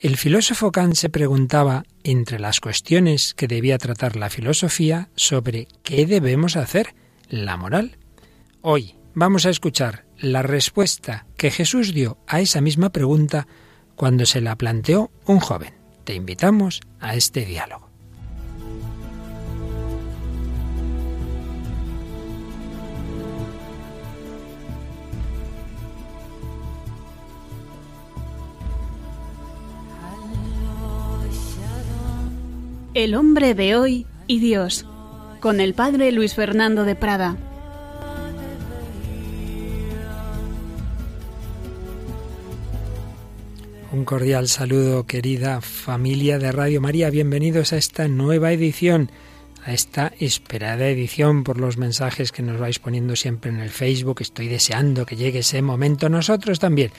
El filósofo Kant se preguntaba, entre las cuestiones que debía tratar la filosofía, sobre qué debemos hacer, la moral. Hoy vamos a escuchar la respuesta que Jesús dio a esa misma pregunta cuando se la planteó un joven. Te invitamos a este diálogo. El hombre de hoy y Dios, con el padre Luis Fernando de Prada. Un cordial saludo, querida familia de Radio María. Bienvenidos a esta nueva edición, a esta esperada edición por los mensajes que nos vais poniendo siempre en el Facebook. Estoy deseando que llegue ese momento. Nosotros también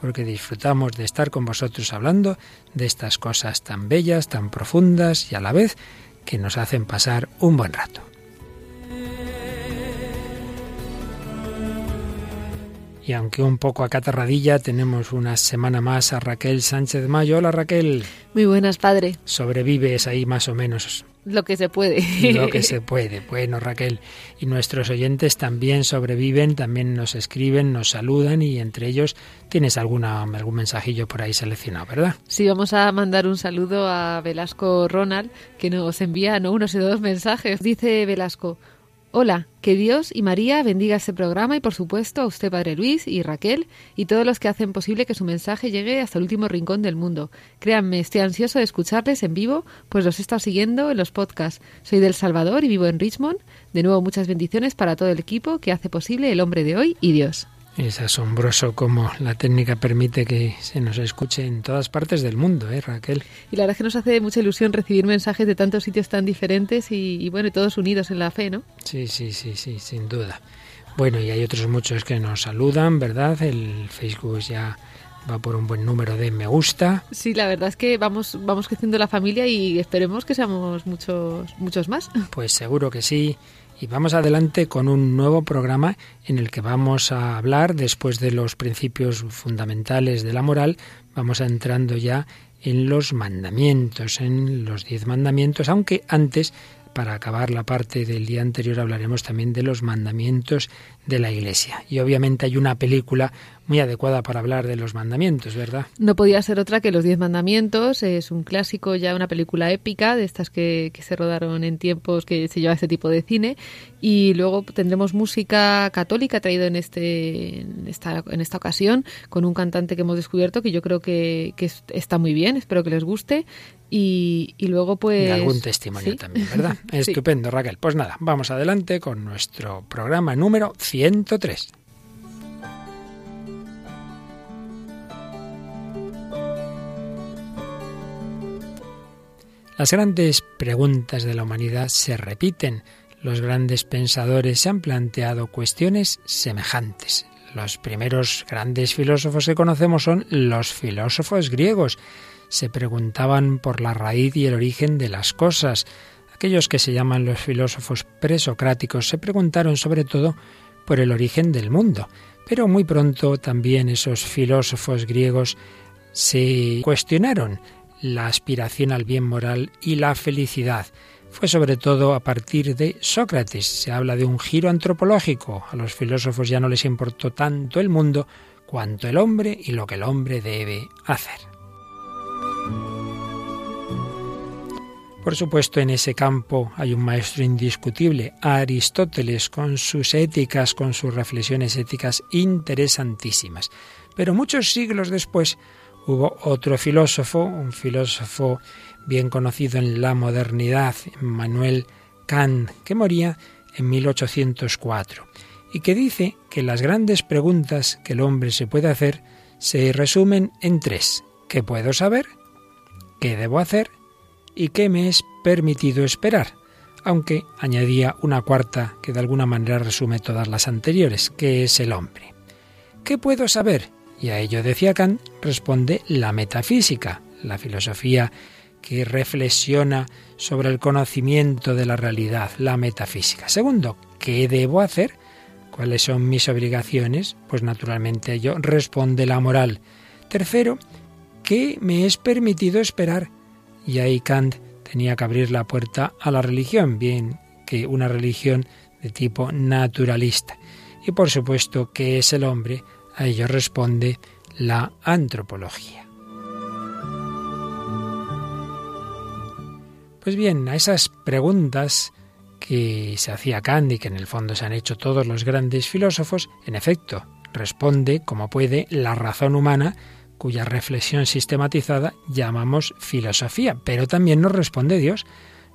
porque disfrutamos de estar con vosotros hablando de estas cosas tan bellas, tan profundas y a la vez que nos hacen pasar un buen rato. Y aunque un poco acatarradilla, tenemos una semana más a Raquel Sánchez Mayo. Hola Raquel. Muy buenas, padre. Sobrevives ahí más o menos. Lo que se puede. Lo que se puede. Bueno, Raquel, y nuestros oyentes también sobreviven, también nos escriben, nos saludan y entre ellos tienes alguna, algún mensajillo por ahí seleccionado, ¿verdad? Sí, vamos a mandar un saludo a Velasco Ronald, que nos envía no unos y dos mensajes. Dice Velasco, Hola, que Dios y María bendiga este programa y por supuesto a usted, Padre Luis y Raquel y todos los que hacen posible que su mensaje llegue hasta el último rincón del mundo. Créanme, estoy ansioso de escucharles en vivo, pues los he estado siguiendo en los podcasts. Soy del Salvador y vivo en Richmond. De nuevo, muchas bendiciones para todo el equipo que hace posible el hombre de hoy y Dios. Es asombroso cómo la técnica permite que se nos escuche en todas partes del mundo, ¿eh, Raquel? Y la verdad es que nos hace mucha ilusión recibir mensajes de tantos sitios tan diferentes y, y bueno, todos unidos en la fe, ¿no? Sí, sí, sí, sí, sin duda. Bueno, y hay otros muchos que nos saludan, ¿verdad? El Facebook ya va por un buen número de me gusta. Sí, la verdad es que vamos, vamos creciendo la familia y esperemos que seamos muchos, muchos más. Pues seguro que sí. Y vamos adelante con un nuevo programa en el que vamos a hablar, después de los principios fundamentales de la moral, vamos entrando ya en los mandamientos, en los diez mandamientos, aunque antes, para acabar la parte del día anterior, hablaremos también de los mandamientos de la Iglesia. Y obviamente hay una película muy adecuada para hablar de los mandamientos, ¿verdad? No podía ser otra que Los Diez Mandamientos. Es un clásico, ya una película épica, de estas que, que se rodaron en tiempos que se lleva este tipo de cine. Y luego tendremos música católica traído en, este, en, esta, en esta ocasión con un cantante que hemos descubierto que yo creo que, que está muy bien, espero que les guste. Y, y, luego pues... Y algún testimonio ¿Sí? también, ¿verdad? Estupendo, sí. Raquel. Pues nada, vamos adelante con nuestro programa número 103. Las grandes preguntas de la humanidad se repiten. Los grandes pensadores se han planteado cuestiones semejantes. Los primeros grandes filósofos que conocemos son los filósofos griegos. Se preguntaban por la raíz y el origen de las cosas. Aquellos que se llaman los filósofos presocráticos se preguntaron sobre todo por el origen del mundo. Pero muy pronto también esos filósofos griegos se cuestionaron la aspiración al bien moral y la felicidad. Fue sobre todo a partir de Sócrates. Se habla de un giro antropológico. A los filósofos ya no les importó tanto el mundo cuanto el hombre y lo que el hombre debe hacer. Por supuesto, en ese campo hay un maestro indiscutible, Aristóteles, con sus éticas, con sus reflexiones éticas interesantísimas. Pero muchos siglos después hubo otro filósofo, un filósofo bien conocido en la modernidad, Manuel Kant, que moría en 1804 y que dice que las grandes preguntas que el hombre se puede hacer se resumen en tres. ¿Qué puedo saber? ¿Qué debo hacer? ¿Y qué me es permitido esperar? Aunque añadía una cuarta que de alguna manera resume todas las anteriores, que es el hombre. ¿Qué puedo saber? Y a ello decía Kant, responde la metafísica, la filosofía que reflexiona sobre el conocimiento de la realidad, la metafísica. Segundo, ¿qué debo hacer? ¿Cuáles son mis obligaciones? Pues naturalmente a ello responde la moral. Tercero, qué me es permitido esperar. Y ahí Kant tenía que abrir la puerta a la religión, bien que una religión de tipo naturalista. Y por supuesto, ¿qué es el hombre? A ello responde la antropología. Pues bien, a esas preguntas que se hacía Kant y que en el fondo se han hecho todos los grandes filósofos, en efecto, responde, como puede, la razón humana, cuya reflexión sistematizada llamamos filosofía, pero también nos responde Dios,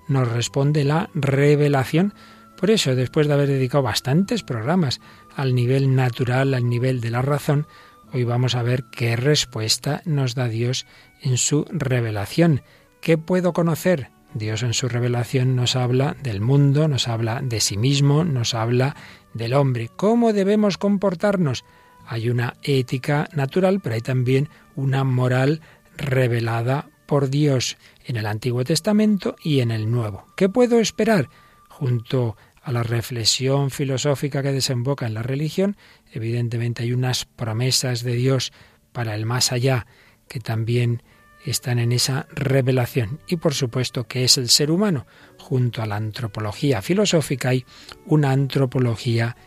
nos responde la revelación. Por eso, después de haber dedicado bastantes programas al nivel natural, al nivel de la razón, hoy vamos a ver qué respuesta nos da Dios en su revelación. ¿Qué puedo conocer? Dios en su revelación nos habla del mundo, nos habla de sí mismo, nos habla del hombre. ¿Cómo debemos comportarnos? Hay una ética natural, pero hay también una moral revelada por Dios en el Antiguo Testamento y en el Nuevo. ¿Qué puedo esperar? Junto a la reflexión filosófica que desemboca en la religión, evidentemente hay unas promesas de Dios para el más allá que también están en esa revelación. Y por supuesto que es el ser humano. Junto a la antropología filosófica hay una antropología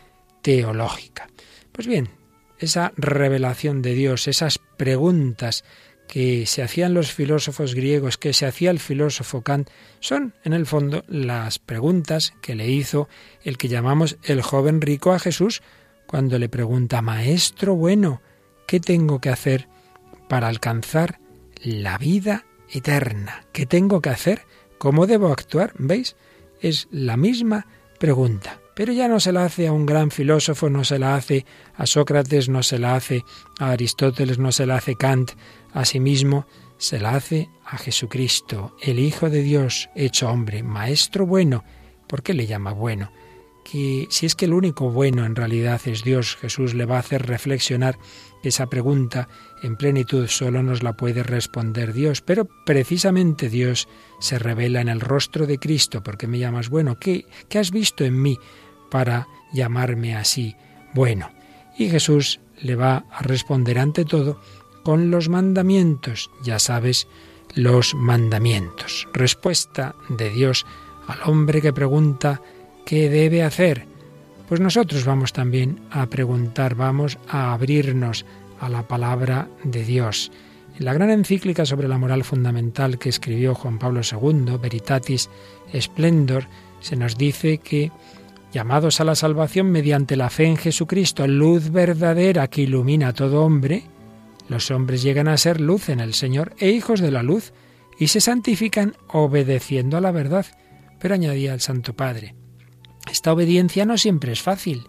teológica. Pues bien, esa revelación de Dios, esas preguntas que se hacían los filósofos griegos, que se hacía el filósofo Kant, son en el fondo las preguntas que le hizo el que llamamos el joven rico a Jesús cuando le pregunta, Maestro bueno, ¿qué tengo que hacer para alcanzar la vida eterna. ¿Qué tengo que hacer? ¿Cómo debo actuar? ¿Veis? Es la misma pregunta. Pero ya no se la hace a un gran filósofo, no se la hace a Sócrates, no se la hace a Aristóteles, no se la hace Kant a sí mismo, se la hace a Jesucristo, el Hijo de Dios, hecho hombre, Maestro bueno. ¿Por qué le llama bueno? Que si es que el único bueno en realidad es Dios, Jesús le va a hacer reflexionar esa pregunta en plenitud solo nos la puede responder Dios, pero precisamente Dios se revela en el rostro de Cristo. porque me llamas bueno? ¿Qué, ¿Qué has visto en mí para llamarme así bueno? Y Jesús le va a responder ante todo con los mandamientos. Ya sabes, los mandamientos. Respuesta de Dios al hombre que pregunta qué debe hacer. Pues nosotros vamos también a preguntar, vamos a abrirnos a la palabra de Dios. En la gran encíclica sobre la moral fundamental que escribió Juan Pablo II, Veritatis Splendor, se nos dice que, llamados a la salvación mediante la fe en Jesucristo, luz verdadera que ilumina a todo hombre, los hombres llegan a ser luz en el Señor e hijos de la luz, y se santifican obedeciendo a la verdad. Pero añadía el Santo Padre, esta obediencia no siempre es fácil.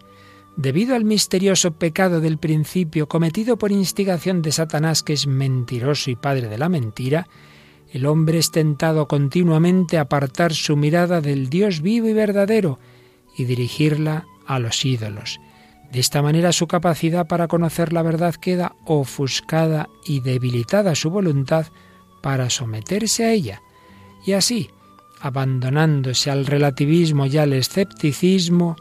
Debido al misterioso pecado del principio cometido por instigación de Satanás, que es mentiroso y padre de la mentira, el hombre es tentado continuamente a apartar su mirada del Dios vivo y verdadero y dirigirla a los ídolos. De esta manera su capacidad para conocer la verdad queda ofuscada y debilitada su voluntad para someterse a ella. Y así, abandonándose al relativismo y al escepticismo,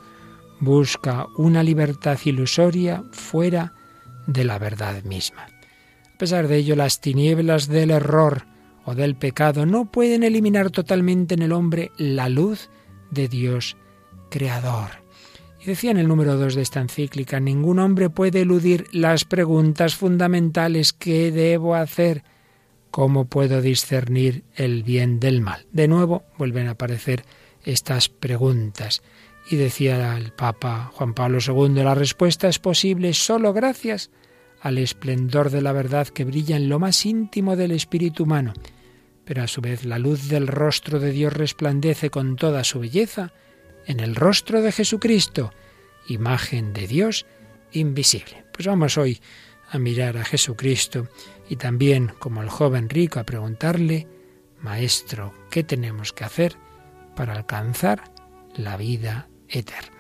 busca una libertad ilusoria fuera de la verdad misma. A pesar de ello, las tinieblas del error o del pecado no pueden eliminar totalmente en el hombre la luz de Dios creador. Y decía en el número 2 de esta encíclica, ningún hombre puede eludir las preguntas fundamentales ¿qué debo hacer? ¿Cómo puedo discernir el bien del mal? De nuevo vuelven a aparecer estas preguntas. Y decía el Papa Juan Pablo II, la respuesta es posible solo gracias al esplendor de la verdad que brilla en lo más íntimo del espíritu humano. Pero a su vez la luz del rostro de Dios resplandece con toda su belleza en el rostro de Jesucristo, imagen de Dios invisible. Pues vamos hoy a mirar a Jesucristo y también, como el joven rico, a preguntarle, Maestro, ¿qué tenemos que hacer para alcanzar la vida eterna.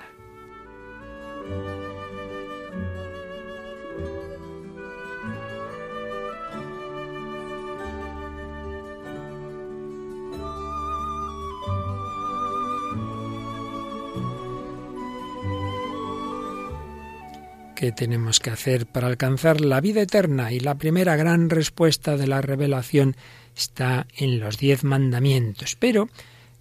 ¿Qué tenemos que hacer para alcanzar la vida eterna? Y la primera gran respuesta de la revelación está en los diez mandamientos. Pero,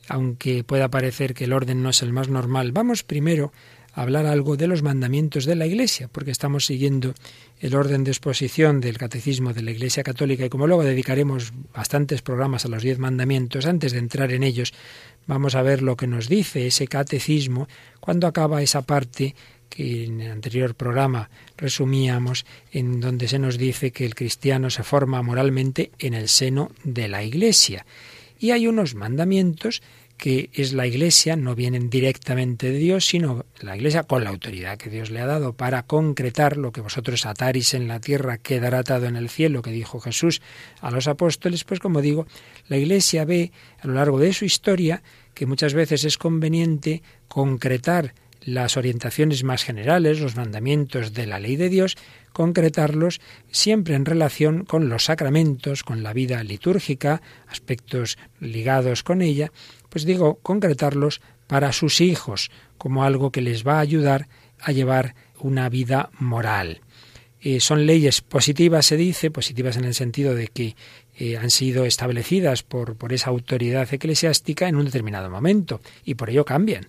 aunque pueda parecer que el orden no es el más normal, vamos primero a hablar algo de los mandamientos de la Iglesia, porque estamos siguiendo el orden de exposición del Catecismo de la Iglesia Católica y como luego dedicaremos bastantes programas a los diez mandamientos, antes de entrar en ellos, vamos a ver lo que nos dice ese catecismo cuando acaba esa parte que en el anterior programa resumíamos, en donde se nos dice que el cristiano se forma moralmente en el seno de la Iglesia. Y hay unos mandamientos que es la Iglesia, no vienen directamente de Dios, sino la Iglesia con la autoridad que Dios le ha dado para concretar lo que vosotros ataris en la tierra quedará atado en el cielo, que dijo Jesús a los apóstoles, pues como digo, la Iglesia ve a lo largo de su historia que muchas veces es conveniente concretar las orientaciones más generales, los mandamientos de la ley de Dios, concretarlos siempre en relación con los sacramentos, con la vida litúrgica, aspectos ligados con ella, pues digo, concretarlos para sus hijos, como algo que les va a ayudar a llevar una vida moral. Eh, son leyes positivas, se dice, positivas en el sentido de que eh, han sido establecidas por, por esa autoridad eclesiástica en un determinado momento y por ello cambian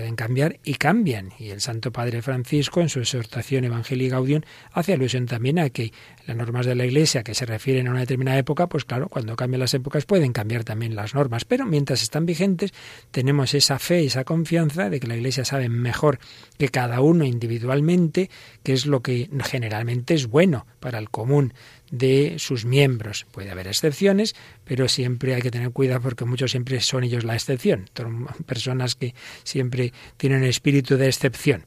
pueden cambiar y cambian. Y el Santo Padre Francisco, en su exhortación Evangelii Gaudium, hace alusión también a que las normas de la Iglesia que se refieren a una determinada época, pues claro, cuando cambian las épocas pueden cambiar también las normas. Pero mientras están vigentes, tenemos esa fe, esa confianza de que la Iglesia sabe mejor que cada uno individualmente qué es lo que generalmente es bueno para el común de sus miembros. Puede haber excepciones, pero siempre hay que tener cuidado porque muchos siempre son ellos la excepción. Personas que siempre tienen espíritu de excepción.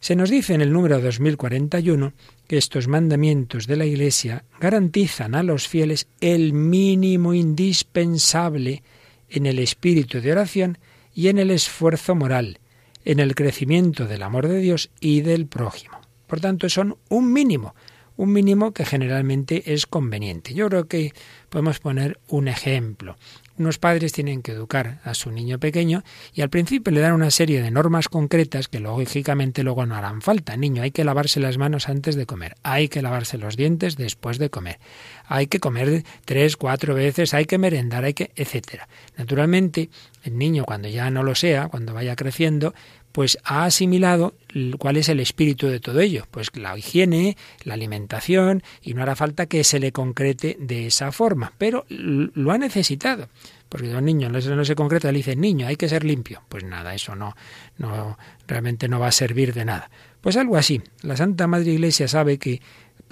Se nos dice en el número 2041 que estos mandamientos de la Iglesia garantizan a los fieles el mínimo indispensable en el espíritu de oración y en el esfuerzo moral, en el crecimiento del amor de Dios y del prójimo. Por tanto, son un mínimo un mínimo que generalmente es conveniente. Yo creo que podemos poner un ejemplo. Unos padres tienen que educar a su niño pequeño y al principio le dan una serie de normas concretas que lógicamente luego no harán falta. Niño, hay que lavarse las manos antes de comer, hay que lavarse los dientes después de comer, hay que comer tres, cuatro veces, hay que merendar, hay que, etcétera. Naturalmente, el niño cuando ya no lo sea, cuando vaya creciendo, pues ha asimilado cuál es el espíritu de todo ello, pues la higiene, la alimentación, y no hará falta que se le concrete de esa forma, pero lo ha necesitado. Porque a un niño no se concreta, le dice, niño, hay que ser limpio. Pues nada, eso no, no, realmente no va a servir de nada. Pues algo así. La Santa Madre Iglesia sabe que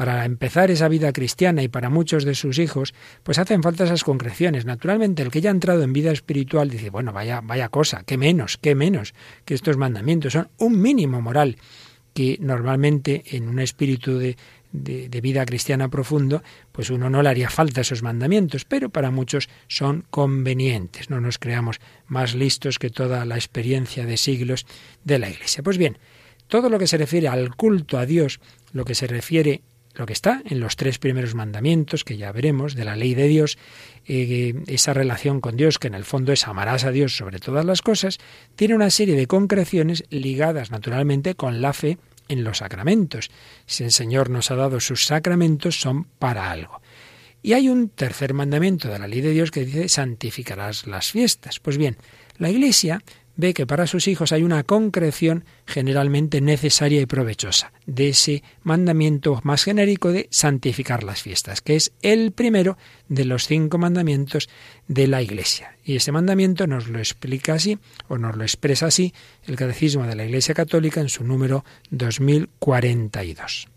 para empezar esa vida cristiana y para muchos de sus hijos, pues hacen falta esas concreciones. Naturalmente, el que ya ha entrado en vida espiritual dice, bueno, vaya, vaya cosa, qué menos, qué menos que estos mandamientos. Son un mínimo moral que normalmente en un espíritu de, de, vida cristiana profundo, pues uno no le haría falta esos mandamientos, pero para muchos son convenientes. No nos creamos más listos que toda la experiencia de siglos de la Iglesia. Pues bien, todo lo que se refiere al culto a Dios, lo que se refiere lo que está en los tres primeros mandamientos, que ya veremos, de la ley de Dios, eh, esa relación con Dios, que en el fondo es amarás a Dios sobre todas las cosas, tiene una serie de concreciones ligadas naturalmente con la fe en los sacramentos. Si el Señor nos ha dado sus sacramentos, son para algo. Y hay un tercer mandamiento de la ley de Dios que dice santificarás las fiestas. Pues bien, la Iglesia ve que para sus hijos hay una concreción generalmente necesaria y provechosa de ese mandamiento más genérico de santificar las fiestas, que es el primero de los cinco mandamientos de la Iglesia. Y ese mandamiento nos lo explica así, o nos lo expresa así, el Catecismo de la Iglesia Católica en su número 2042.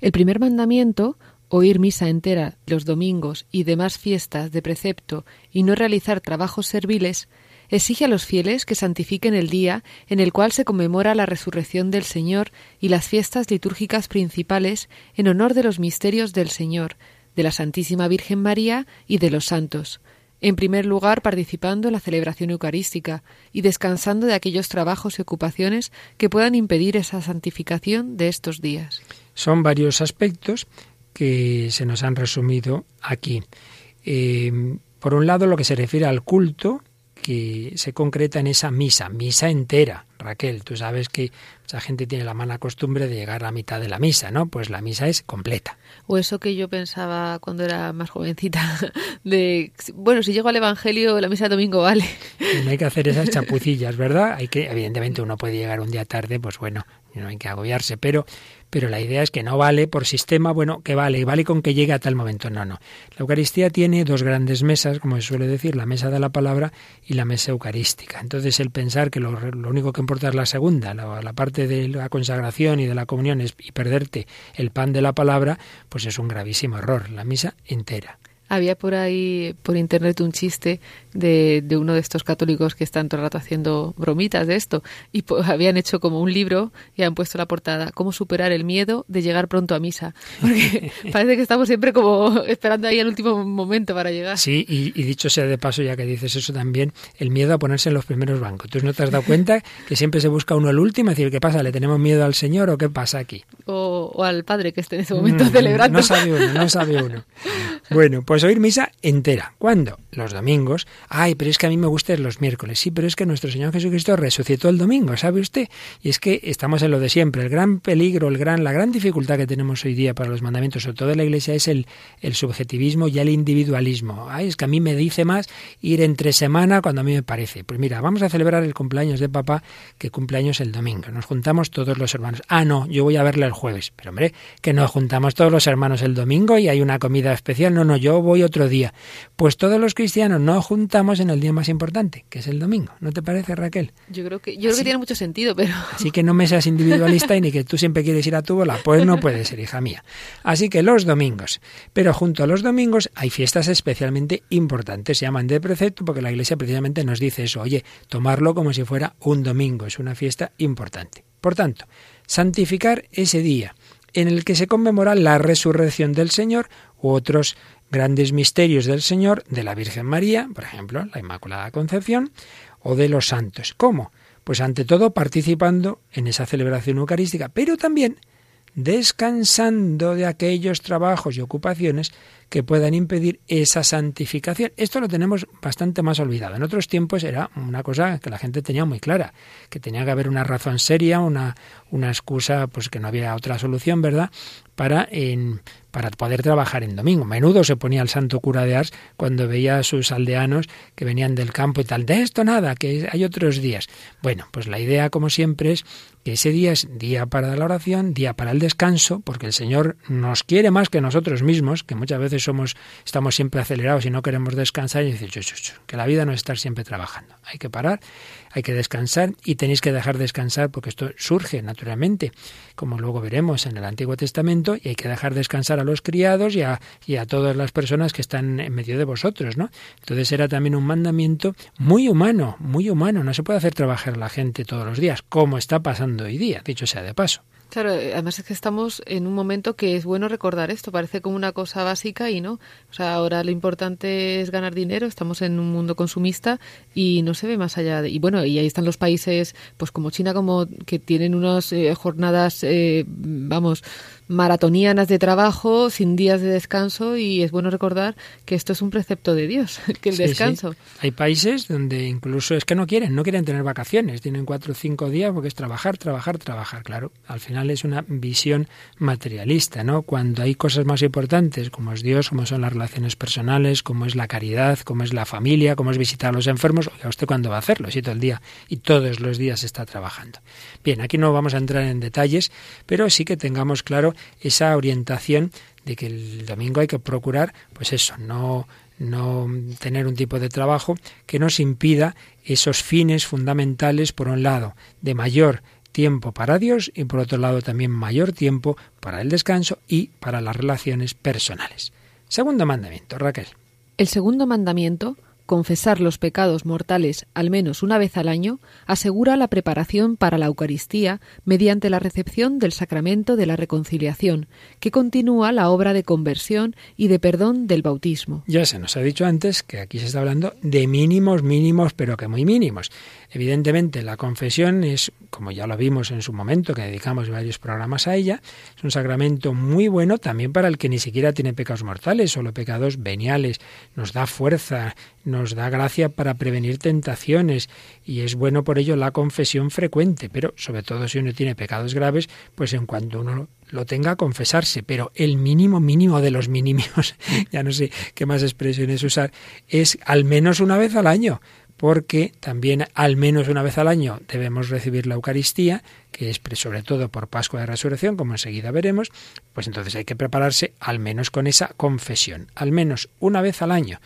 El primer mandamiento oír misa entera los domingos y demás fiestas de precepto y no realizar trabajos serviles, exige a los fieles que santifiquen el día en el cual se conmemora la resurrección del Señor y las fiestas litúrgicas principales en honor de los misterios del Señor, de la Santísima Virgen María y de los santos, en primer lugar participando en la celebración eucarística y descansando de aquellos trabajos y ocupaciones que puedan impedir esa santificación de estos días. Son varios aspectos que se nos han resumido aquí. Eh, por un lado, lo que se refiere al culto, que se concreta en esa misa, misa entera. Raquel, tú sabes que mucha gente tiene la mala costumbre de llegar a la mitad de la misa, ¿no? Pues la misa es completa. O eso que yo pensaba cuando era más jovencita, de, bueno, si llego al Evangelio, la misa de domingo vale. no hay que hacer esas chapucillas, ¿verdad? Hay que, evidentemente uno puede llegar un día tarde, pues bueno, no hay que agobiarse, pero pero la idea es que no vale por sistema, bueno, que vale, y vale con que llegue a tal momento. No, no. La Eucaristía tiene dos grandes mesas, como se suele decir, la mesa de la palabra y la mesa eucarística. Entonces, el pensar que lo, único que importa es la segunda, la, la, parte de la consagración y de la comunión es, y perderte el pan de la palabra, pues es un gravísimo error. La misa entera. Había por ahí, por internet, un chiste de, de, uno de estos católicos que están todo el rato haciendo bromitas de esto. Y habían hecho como un libro y han puesto la portada, ¿Cómo superar el miedo de llegar pronto a misa? Porque parece que estamos siempre como esperando ahí el último momento para llegar. Sí, y, dicho sea de paso, ya que dices eso también, el miedo a ponerse en los primeros bancos. ¿Tú no te has dado cuenta que siempre se busca uno el último? Es decir, ¿qué pasa? ¿Le tenemos miedo al Señor o qué pasa aquí? O, al Padre que esté en ese momento mm, celebrando. No sabe uno, no sabe uno. Bueno, pues oír misa entera. ¿Cuándo? Los domingos. Ay, pero es que a mí me gustan los miércoles. Sí, pero es que nuestro Señor Jesucristo resucitó el domingo, ¿sabe usted? Y es que estamos en lo de siempre. El gran peligro, el gran, la gran dificultad que tenemos hoy día para los mandamientos, sobre todo en la Iglesia, es el, el subjetivismo y el individualismo. Ay, es que a mí me dice más ir entre semana cuando a mí me parece. Pues mira, vamos a celebrar el cumpleaños de papá, que cumpleaños el domingo. Nos juntamos todos los hermanos. Ah, no, yo voy a verle el jueves. Pero hombre, que nos juntamos todos los hermanos el domingo y hay una comida especial. No, no, yo voy otro día. Pues todos los cristianos nos juntamos en el día más importante, que es el domingo. ¿No te parece, Raquel? Yo creo que, yo creo que tiene mucho sentido, pero... Así que no me seas individualista y ni que tú siempre quieres ir a tu bola. Pues no puede ser, hija mía. Así que los domingos. Pero junto a los domingos hay fiestas especialmente importantes. Se llaman de precepto porque la Iglesia precisamente nos dice eso. Oye, tomarlo como si fuera un domingo. Es una fiesta importante. Por tanto, santificar ese día en el que se conmemora la resurrección del Señor u otros grandes misterios del Señor, de la Virgen María, por ejemplo, la Inmaculada Concepción, o de los santos. ¿Cómo? Pues ante todo participando en esa celebración eucarística, pero también descansando de aquellos trabajos y ocupaciones que puedan impedir esa santificación. Esto lo tenemos bastante más olvidado. En otros tiempos era una cosa que la gente tenía muy clara, que tenía que haber una razón seria, una, una excusa, pues que no había otra solución, ¿verdad? Para en, para poder trabajar en domingo. Menudo se ponía el santo cura de Ars cuando veía a sus aldeanos que venían del campo y tal. De esto nada, que hay otros días. Bueno, pues la idea, como siempre, es que ese día es día para la oración, día para el descanso, porque el Señor nos quiere más que nosotros mismos, que muchas veces somos, estamos siempre acelerados y no queremos descansar, y dice, que la vida no es estar siempre trabajando. Hay que parar hay que descansar y tenéis que dejar descansar porque esto surge naturalmente, como luego veremos en el Antiguo Testamento, y hay que dejar descansar a los criados y a, y a todas las personas que están en medio de vosotros, ¿no? Entonces era también un mandamiento muy humano, muy humano. No se puede hacer trabajar a la gente todos los días, como está pasando hoy día, dicho sea de paso. Claro, eh, además es que estamos en un momento que es bueno recordar esto, parece como una cosa básica y no. O sea, ahora lo importante es ganar dinero, estamos en un mundo consumista y no se ve más allá. De, y bueno, y ahí están los países, pues como China, como que tienen unas eh, jornadas, eh, vamos, maratonianas de trabajo, sin días de descanso, y es bueno recordar que esto es un precepto de Dios, que el descanso. Hay países donde incluso es que no quieren, no quieren tener vacaciones, tienen cuatro o cinco días porque es trabajar, trabajar, trabajar. Claro, al final es una visión materialista, ¿no? Cuando hay cosas más importantes, como es Dios, como son las relaciones personales, como es la caridad, como es la familia, como es visitar a los enfermos, oiga, ¿usted cuándo va a hacerlo? Si todo el día y todos los días está trabajando. Bien, aquí no vamos a entrar en detalles, pero sí que tengamos claro esa orientación de que el domingo hay que procurar, pues eso, no no tener un tipo de trabajo que nos impida esos fines fundamentales, por un lado, de mayor tiempo para Dios y por otro lado también mayor tiempo para el descanso y para las relaciones personales. Segundo mandamiento, Raquel. El segundo mandamiento confesar los pecados mortales al menos una vez al año asegura la preparación para la Eucaristía mediante la recepción del sacramento de la reconciliación, que continúa la obra de conversión y de perdón del bautismo. Ya se nos ha dicho antes que aquí se está hablando de mínimos, mínimos, pero que muy mínimos. Evidentemente, la confesión es, como ya lo vimos en su momento, que dedicamos varios programas a ella, es un sacramento muy bueno también para el que ni siquiera tiene pecados mortales, solo pecados veniales. Nos da fuerza, nos da gracia para prevenir tentaciones y es bueno por ello la confesión frecuente, pero sobre todo si uno tiene pecados graves, pues en cuanto uno lo tenga a confesarse, pero el mínimo mínimo de los mínimos, ya no sé qué más expresiones usar, es al menos una vez al año porque también al menos una vez al año debemos recibir la Eucaristía, que es sobre todo por Pascua de Resurrección, como enseguida veremos, pues entonces hay que prepararse al menos con esa confesión, al menos una vez al año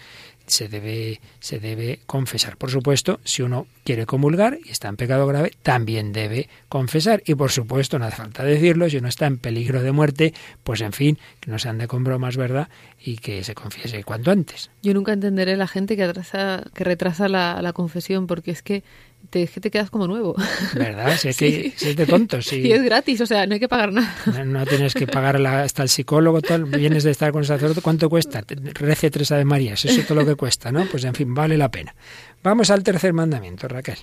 se debe, se debe confesar. Por supuesto, si uno quiere comulgar y está en pecado grave, también debe confesar. Y por supuesto, no hace falta decirlo, si uno está en peligro de muerte, pues en fin, que no se ande con bromas, ¿verdad? Y que se confiese cuanto antes. Yo nunca entenderé la gente que, atrasa, que retrasa la confesión, porque es que te, te quedas como nuevo. ¿Verdad? Si es, que, es de tontos. Y es gratis, o sea, no hay que pagar nada. No, tienes que pagar hasta el psicólogo, tal, vienes de estar con el sacerdote, ¿cuánto cuesta? Rece tres Ave Marías, eso es todo lo que cuesta, ¿no? Pues en fin, vale la pena. Vamos al tercer mandamiento, Raquel.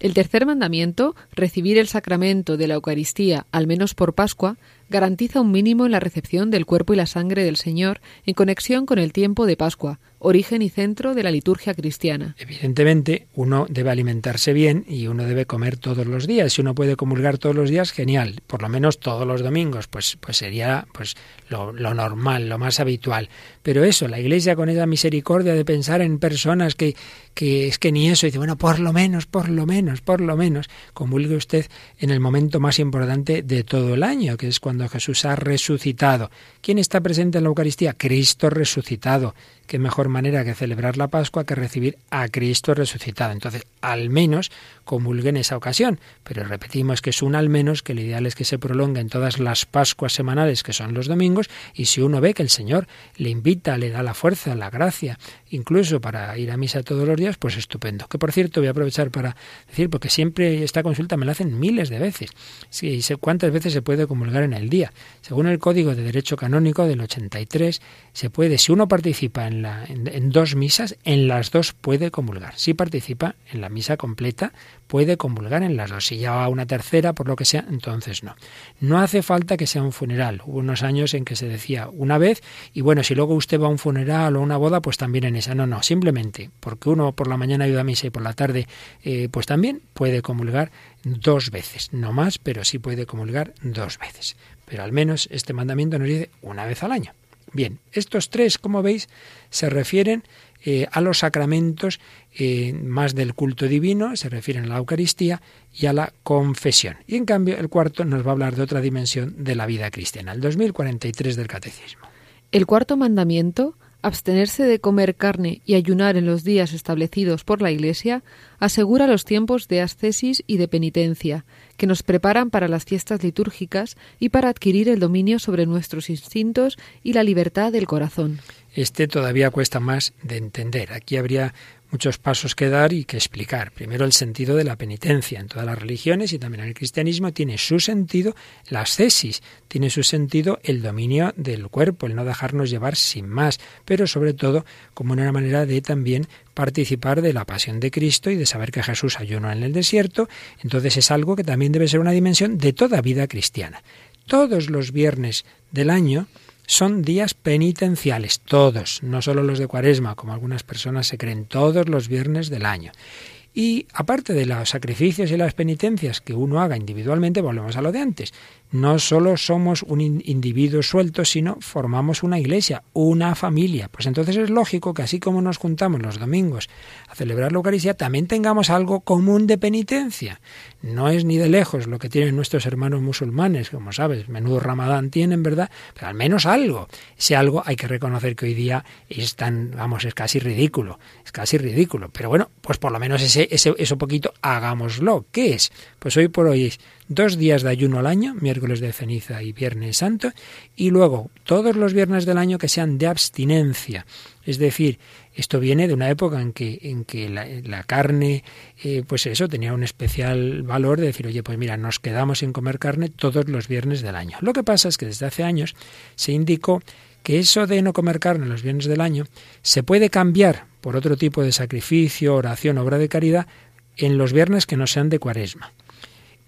El tercer mandamiento, recibir el sacramento de la Eucaristía, al menos por Pascua, garantiza un mínimo en la recepción del cuerpo y la sangre del Señor en conexión con el tiempo de Pascua, origen y centro de la liturgia cristiana. Evidentemente, uno debe alimentarse bien y uno debe comer todos los días. Si uno puede comulgar todos los días, genial. Por lo menos todos los domingos, pues, pues sería pues lo, normal, lo más habitual. Pero eso, la Iglesia con esa misericordia de pensar en personas que, que es que ni eso, dice, bueno, por lo menos, por lo menos, por lo menos, comulgue usted en el momento más importante de todo el año, que es cuando Jesús ha resucitado. ¿Quién está presente en la Eucaristía? Cristo resucitado qué mejor manera que celebrar la Pascua que recibir a Cristo resucitado. Entonces, al menos comulgue en esa ocasión. Pero repetimos que es un al menos, que lo ideal es que se prolongue en todas las Pascuas semanales, que son los domingos, y si uno ve que el Señor le invita, le da la fuerza, la gracia, incluso para ir a misa todos los días, pues estupendo. Que por cierto, voy a aprovechar para decir, porque siempre esta consulta me la hacen miles de veces. Sí, sé cuántas veces se puede comulgar en el día. Según el Código de Derecho Canónico del 83, se puede, si uno participa en en, dos misas, en las dos puede comulgar. Si participa en la misa completa, puede comulgar en las dos. Si ya va una tercera, por lo que sea, entonces no. No hace falta que sea un funeral. Hubo unos años en que se decía una vez, y bueno, si luego usted va a un funeral o una boda, pues también en esa. No, no, simplemente porque uno por la mañana ayuda a misa y por la tarde, eh, pues también puede comulgar dos veces. No más, pero sí puede comulgar dos veces. Pero al menos este mandamiento nos dice una vez al año. Bien, estos tres, como veis, se refieren eh, a los sacramentos eh, más del culto divino, se refieren a la Eucaristía y a la confesión. Y en cambio, el cuarto nos va a hablar de otra dimensión de la vida cristiana, el 2043 del Catecismo. El cuarto mandamiento Abstenerse de comer carne y ayunar en los días establecidos por la Iglesia asegura los tiempos de ascesis y de penitencia, que nos preparan para las fiestas litúrgicas y para adquirir el dominio sobre nuestros instintos y la libertad del corazón. Este todavía cuesta más de entender. Aquí habría muchos pasos que dar y que explicar. Primero el sentido de la penitencia. En todas las religiones y también en el cristianismo tiene su sentido la ascesis, tiene su sentido el dominio del cuerpo, el no dejarnos llevar sin más, pero sobre todo como una manera de también participar de la pasión de Cristo y de saber que Jesús ayunó en el desierto, entonces es algo que también debe ser una dimensión de toda vida cristiana. Todos los viernes del año son días penitenciales, todos, no solo los de Cuaresma, como algunas personas se creen, todos los viernes del año. Y aparte de los sacrificios y las penitencias que uno haga individualmente, volvemos a lo de antes, no solo somos un individuo suelto, sino formamos una iglesia, una familia. Pues entonces es lógico que así como nos juntamos los domingos a celebrar la Eucaristía, también tengamos algo común de penitencia. No es ni de lejos lo que tienen nuestros hermanos musulmanes, como sabes, menudo ramadán tienen, ¿verdad? Pero al menos algo. Ese algo hay que reconocer que hoy día es tan, vamos, es casi ridículo, es casi ridículo. Pero bueno, pues por lo menos ese, ese, eso poquito hagámoslo. ¿Qué es? Pues hoy por hoy es dos días de ayuno al año, miércoles de ceniza y viernes santo, y luego todos los viernes del año que sean de abstinencia. Es decir, esto viene de una época en que, en que la, carne, eh, pues eso, tenía un especial valor de decir, oye, pues mira, nos quedamos sin comer carne todos los viernes del año. Lo que pasa es que desde hace años se indicó que eso de no comer carne los viernes del año se puede cambiar por otro tipo de sacrificio, oración, obra de caridad en los viernes que no sean de cuaresma.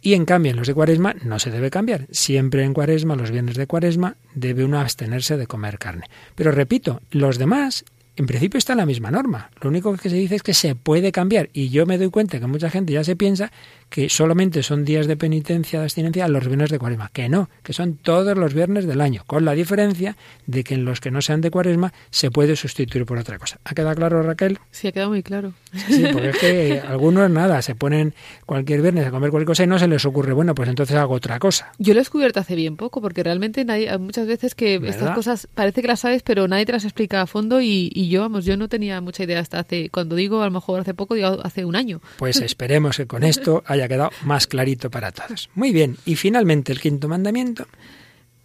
Y en cambio, en los de cuaresma no se debe cambiar. Siempre en cuaresma, los viernes de cuaresma, debe uno abstenerse de comer carne. Pero repito, los demás en principio está en la misma norma. Lo único que se dice es que se puede cambiar. Y yo me doy cuenta que mucha gente ya se piensa que solamente son días de penitencia, de abstinencia, los viernes de cuaresma. Que no, que son todos los viernes del año. Con la diferencia de que en los que no sean de cuaresma se puede sustituir por otra cosa. ¿Ha quedado claro, Raquel? Sí, ha quedado muy claro. Sí, porque es que algunos nada, se ponen cualquier viernes a comer cualquier cosa y no se les ocurre, bueno, pues entonces hago otra cosa. Yo lo he descubierto hace bien poco, porque realmente nadie, muchas veces que estas cosas parece que las sabes, pero nadie te las explica a fondo y, y, yo, vamos, yo no tenía mucha idea hasta hace, cuando digo a lo mejor hace poco, digo hace un año. Pues esperemos que con esto haya quedado más clarito para todos. Muy bien, y finalmente el quinto mandamiento.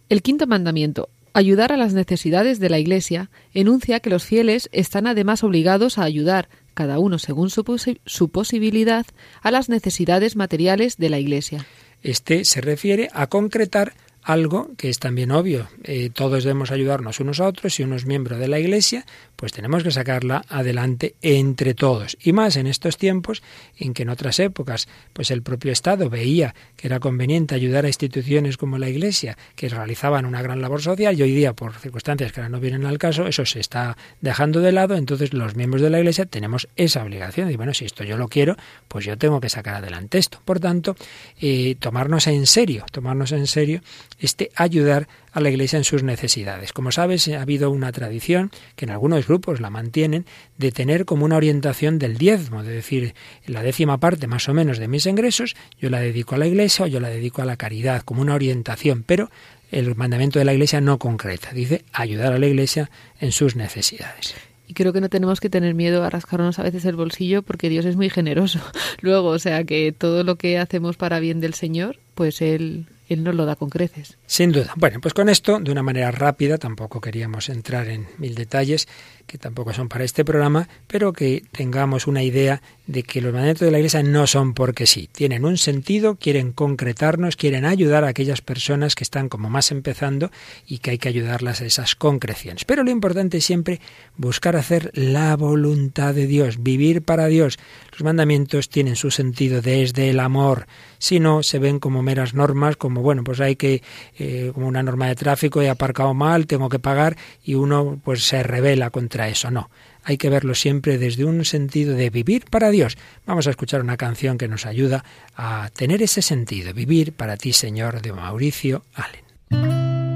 El quinto mandamiento, ayudar a las necesidades de la Iglesia, enuncia que los fieles están además obligados a ayudar, cada uno según su, su posibilidad, a las necesidades materiales de la Iglesia. Este se refiere a concretar algo que es también obvio. Eh, todos debemos ayudarnos unos a otros. Si uno es miembro de la Iglesia, pues tenemos que sacarla adelante entre todos. Y más en estos tiempos en que en otras épocas, pues el propio Estado veía que era conveniente ayudar a instituciones como la Iglesia, que realizaban una gran labor social, y hoy día, por circunstancias que ahora no vienen al caso, eso se está dejando de lado. Entonces los miembros de la Iglesia tenemos esa obligación. Y bueno, si esto yo lo quiero, pues yo tengo que sacar adelante esto. Por tanto, eh, tomarnos en serio, tomarnos en serio este ayudar a la Iglesia en sus necesidades. Como sabes, ha habido una tradición, que en algunos grupos la mantienen, de tener como una orientación del diezmo, de decir, la décima parte más o menos de mis ingresos, yo la dedico a la Iglesia o yo la dedico a la caridad, como una orientación, pero el mandamiento de la Iglesia no concreta, dice ayudar a la Iglesia en sus necesidades. Y creo que no tenemos que tener miedo a rascarnos a veces el bolsillo porque Dios es muy generoso. Luego, o sea, que todo lo que hacemos para bien del Señor, pues Él él no lo da con creces. Sin duda. Bueno, pues con esto, de una manera rápida, tampoco queríamos entrar en mil detalles, que tampoco son para este programa, pero que tengamos una idea de que los mandamientos de la Iglesia no son porque sí, tienen un sentido, quieren concretarnos, quieren ayudar a aquellas personas que están como más empezando y que hay que ayudarlas a esas concreciones. Pero lo importante es siempre buscar hacer la voluntad de Dios, vivir para Dios. Los mandamientos tienen su sentido desde el amor, si no se ven como meras normas, como bueno, pues hay que, eh, como una norma de tráfico, he aparcado mal, tengo que pagar, y uno pues se revela contra eso. No, hay que verlo siempre desde un sentido de vivir para Dios. Vamos a escuchar una canción que nos ayuda a tener ese sentido, vivir para ti, Señor, de Mauricio Allen.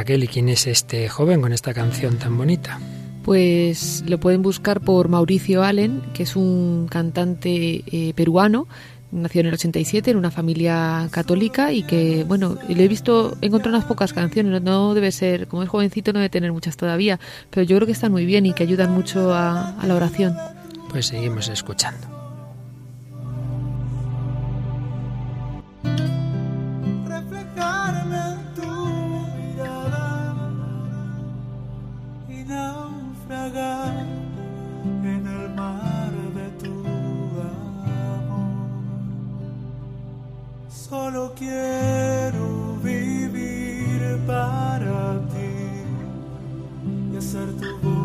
Raquel, ¿y quién es este joven con esta canción tan bonita? Pues lo pueden buscar por Mauricio Allen, que es un cantante eh, peruano, nació en el 87 en una familia católica y que, bueno, le he visto, he encontrado unas pocas canciones, no debe ser, como es jovencito no debe tener muchas todavía, pero yo creo que están muy bien y que ayudan mucho a, a la oración. Pues seguimos escuchando. y naufragar en el mar de tu amor. Solo quiero vivir para ti y hacer tu voz.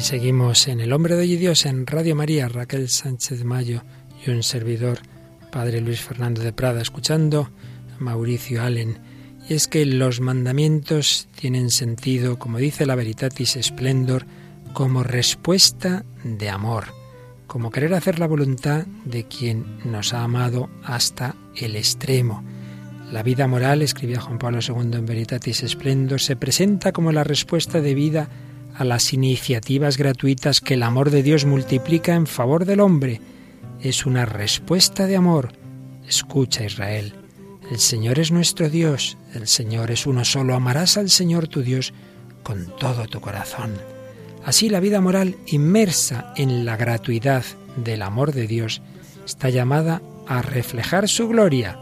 Seguimos en El Hombre de Hoy y Dios en Radio María, Raquel Sánchez Mayo y un servidor, Padre Luis Fernando de Prada, escuchando Mauricio Allen. Y es que los mandamientos tienen sentido, como dice la Veritatis Splendor, como respuesta de amor, como querer hacer la voluntad de quien nos ha amado hasta el extremo. La vida moral, escribía Juan Pablo II en Veritatis Splendor, se presenta como la respuesta de vida a las iniciativas gratuitas que el amor de Dios multiplica en favor del hombre. Es una respuesta de amor. Escucha Israel. El Señor es nuestro Dios, el Señor es uno solo. Amarás al Señor tu Dios con todo tu corazón. Así la vida moral, inmersa en la gratuidad del amor de Dios, está llamada a reflejar su gloria.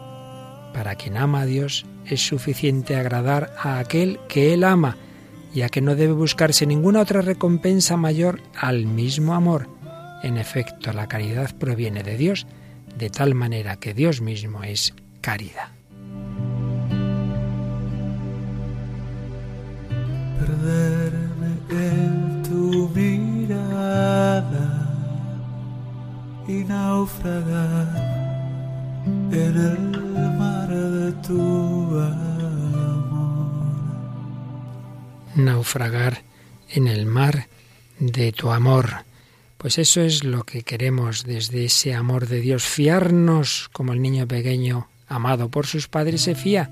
Para quien ama a Dios es suficiente agradar a aquel que Él ama ya que no debe buscarse ninguna otra recompensa mayor al mismo amor. En efecto, la caridad proviene de Dios, de tal manera que Dios mismo es caridad. Perderme en tu mirada y naufragar en el mar de tu naufragar en el mar de tu amor. Pues eso es lo que queremos desde ese amor de Dios, fiarnos como el niño pequeño amado por sus padres se fía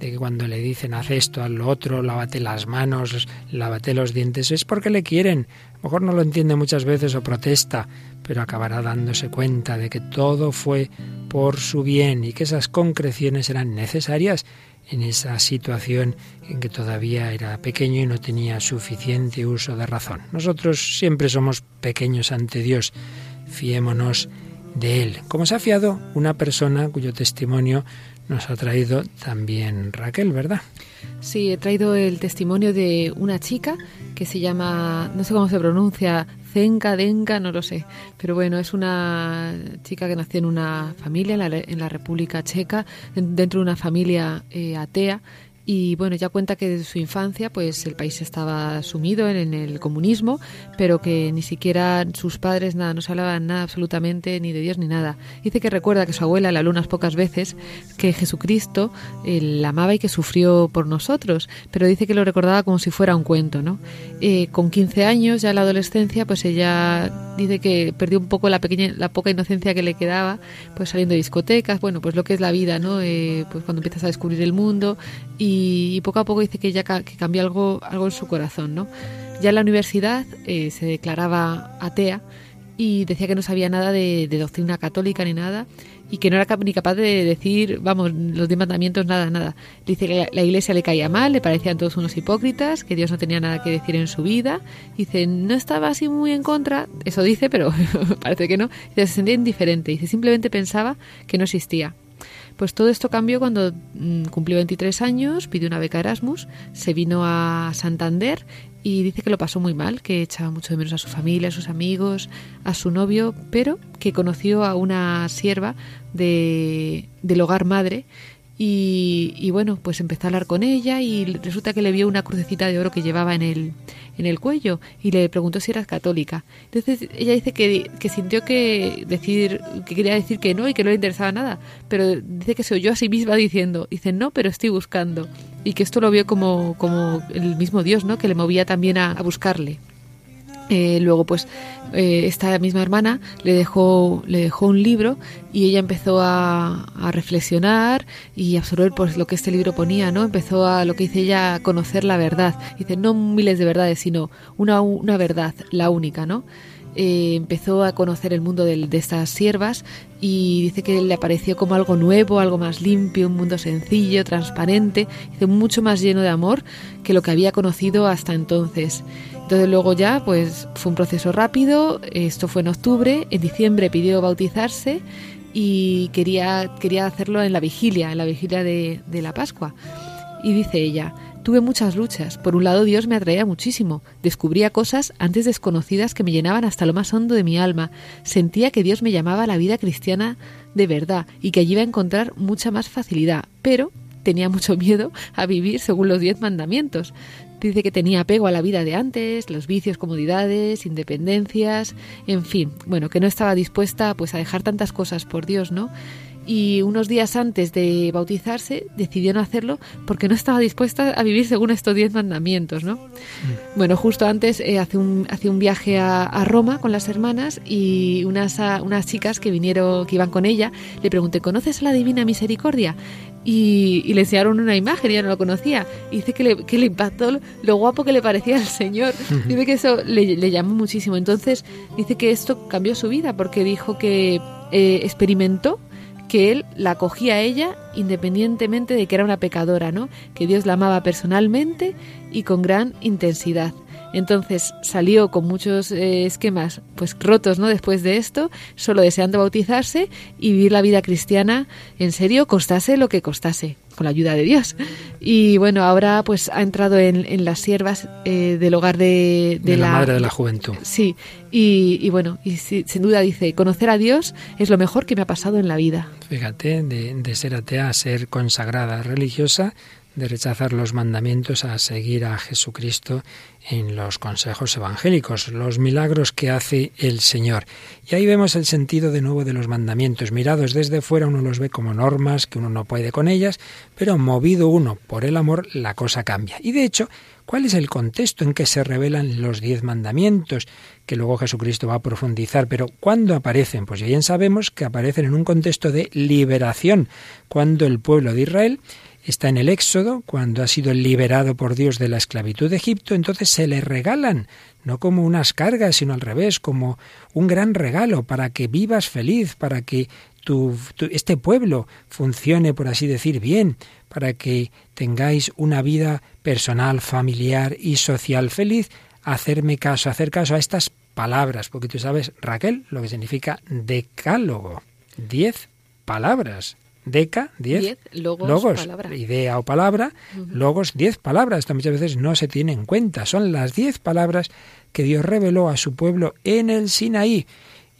de que cuando le dicen haz esto, haz lo otro, lávate las manos, lávate los dientes, es porque le quieren. A lo mejor no lo entiende muchas veces o protesta, pero acabará dándose cuenta de que todo fue por su bien y que esas concreciones eran necesarias en esa situación en que todavía era pequeño y no tenía suficiente uso de razón. Nosotros siempre somos pequeños ante Dios, fiémonos de Él, como se ha fiado una persona cuyo testimonio nos ha traído también Raquel, ¿verdad? Sí, he traído el testimonio de una chica que se llama, no sé cómo se pronuncia, Zenka, Denka, no lo sé. Pero bueno, es una chica que nació en una familia en la, República Checa, dentro de una familia eh, atea, y bueno, ya cuenta que desde su infancia pues el país estaba sumido en, el comunismo, pero que ni siquiera sus padres nada, no se hablaban nada absolutamente ni de Dios ni nada. Dice que recuerda que su abuela habló unas pocas veces que Jesucristo la amaba y que sufrió por nosotros, pero dice que lo recordaba como si fuera un cuento, ¿no? Eh, con 15 años, ya en la adolescencia, pues ella dice que perdió un poco la pequeña, la poca inocencia que le quedaba, pues saliendo de discotecas, bueno, pues lo que es la vida, ¿no? Eh, pues cuando empiezas a descubrir el mundo y y, poco a poco dice que ya que cambió algo, algo en su corazón, ¿no? Ya en la universidad eh, se declaraba atea y decía que no sabía nada de, doctrina católica ni nada y que no era ni capaz de decir, vamos, los diez mandamientos, nada, nada. Dice que la iglesia le caía mal, le parecían todos unos hipócritas, que Dios no tenía nada que decir en su vida. Dice, no estaba así muy en contra, eso dice, pero parece que no. Dice, se sentía indiferente, dice, simplemente pensaba que no existía. Pues todo esto cambió cuando mm, cumplió 23 años, pidió una beca Erasmus, se vino a Santander y dice que lo pasó muy mal, que echaba mucho de menos a su familia, a sus amigos, a su novio, pero que conoció a una sierva de, del hogar madre y, bueno, pues empezó a hablar con ella y resulta que le vio una crucecita de oro que llevaba en el, en el cuello y le preguntó si era católica. Entonces ella dice que, que sintió que, decir, que quería decir que no y que no le interesaba nada, pero dice que se oyó a sí misma diciendo, dice no, pero estoy buscando. Y que esto lo vio como, como el mismo Dios, ¿no? Que le movía también a buscarle. Eh, luego, pues, eh, esta misma hermana le dejó, le dejó un libro y ella empezó a, reflexionar y absorber pues, lo que este libro ponía, ¿no? Empezó a, lo que dice ella, conocer la verdad. Dice, no miles de verdades, sino una, una verdad, la única, ¿no? eh, empezó a conocer el mundo de, de, estas siervas y dice que le apareció como algo nuevo, algo más limpio, un mundo sencillo, transparente, dice, mucho más lleno de amor que lo que había conocido hasta entonces. Entonces luego ya pues fue un proceso rápido, esto fue en octubre, en diciembre pidió bautizarse y quería, quería hacerlo en la vigilia, en la vigilia de, de la Pascua. Y dice ella, Tuve muchas luchas. Por un lado, Dios me atraía muchísimo. Descubría cosas antes desconocidas que me llenaban hasta lo más hondo de mi alma. Sentía que Dios me llamaba a la vida cristiana de verdad y que allí iba a encontrar mucha más facilidad. Pero tenía mucho miedo a vivir según los diez mandamientos. Dice que tenía apego a la vida de antes, los vicios, comodidades, independencias, en fin, bueno, que no estaba dispuesta pues a dejar tantas cosas por Dios, ¿no? Y unos días antes de bautizarse decidió no hacerlo porque no estaba dispuesta a vivir según estos diez mandamientos, ¿no? Mm. Bueno, justo antes eh, hace, un, hace un viaje a, a, Roma con las hermanas y unas, a, unas chicas que vinieron, que iban con ella, le pregunté, ¿conoces a la Divina Misericordia? Y, y, le enseñaron una imagen, ella no lo conocía. Y dice que le, que le impactó lo guapo que le parecía al Señor. Dice que eso le, le llamó muchísimo. Entonces dice que esto cambió su vida porque dijo que eh, experimentó que él la acogía a ella independientemente de que era una pecadora, ¿no? Que Dios la amaba personalmente y con gran intensidad. Entonces salió con muchos eh, esquemas pues rotos, ¿no? Después de esto, solo deseando bautizarse y vivir la vida cristiana en serio, costase lo que costase, con la ayuda de Dios. Y bueno, ahora pues ha entrado en, las siervas eh, del hogar de, de, la, madre de la juventud. Sí, y, y bueno, y sin duda dice, conocer a Dios es lo mejor que me ha pasado en la vida. Fíjate, de, de ser atea a ser consagrada religiosa, de rechazar los mandamientos a seguir a Jesucristo en los consejos evangélicos, los milagros que hace el Señor. Y ahí vemos el sentido de nuevo de los mandamientos. Mirados desde fuera uno los ve como normas, que uno no puede con ellas, pero movido uno por el amor, la cosa cambia. Y de hecho, ¿cuál es el contexto en que se revelan los diez mandamientos? Que luego Jesucristo va a profundizar. Pero ¿cuándo aparecen? Pues bien sabemos que aparecen en un contexto de liberación, cuando el pueblo de Israel está en el Éxodo, cuando ha sido liberado por Dios de la esclavitud de Egipto, entonces se le regalan, no como unas cargas, sino al revés, como un gran regalo para que vivas feliz, para que este pueblo funcione, por así decir, bien, para que tengáis una vida personal, familiar y social feliz, hacerme caso, hacer caso a estas palabras, porque tú sabes, Raquel, lo que significa decálogo, diez palabras. Deca, diez, logos, idea o palabra, logos, diez palabras. Esto muchas veces no se tiene en cuenta. Son las diez palabras que Dios reveló a su pueblo en el Sinaí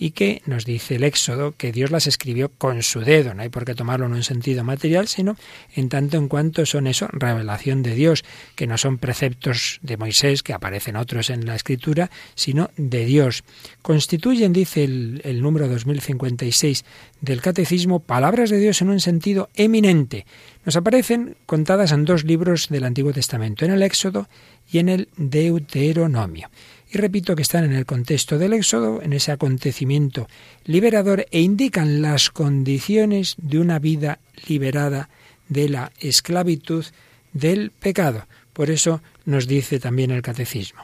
y que nos dice el Éxodo que Dios las escribió con su dedo. No hay por qué tomarlo en un sentido material, sino en tanto en cuanto son eso, revelación de Dios, que no son preceptos de Moisés, que aparecen otros en la Escritura, sino de Dios. Constituyen, dice el, el número 2056 del Catecismo, palabras de Dios en un sentido eminente. Nos aparecen contadas en dos libros del Antiguo Testamento, en el Éxodo y en el Deuteronomio. Y repito que están en el contexto del Éxodo, en ese acontecimiento liberador, e indican las condiciones de una vida liberada de la esclavitud del pecado. Por eso nos dice también el catecismo.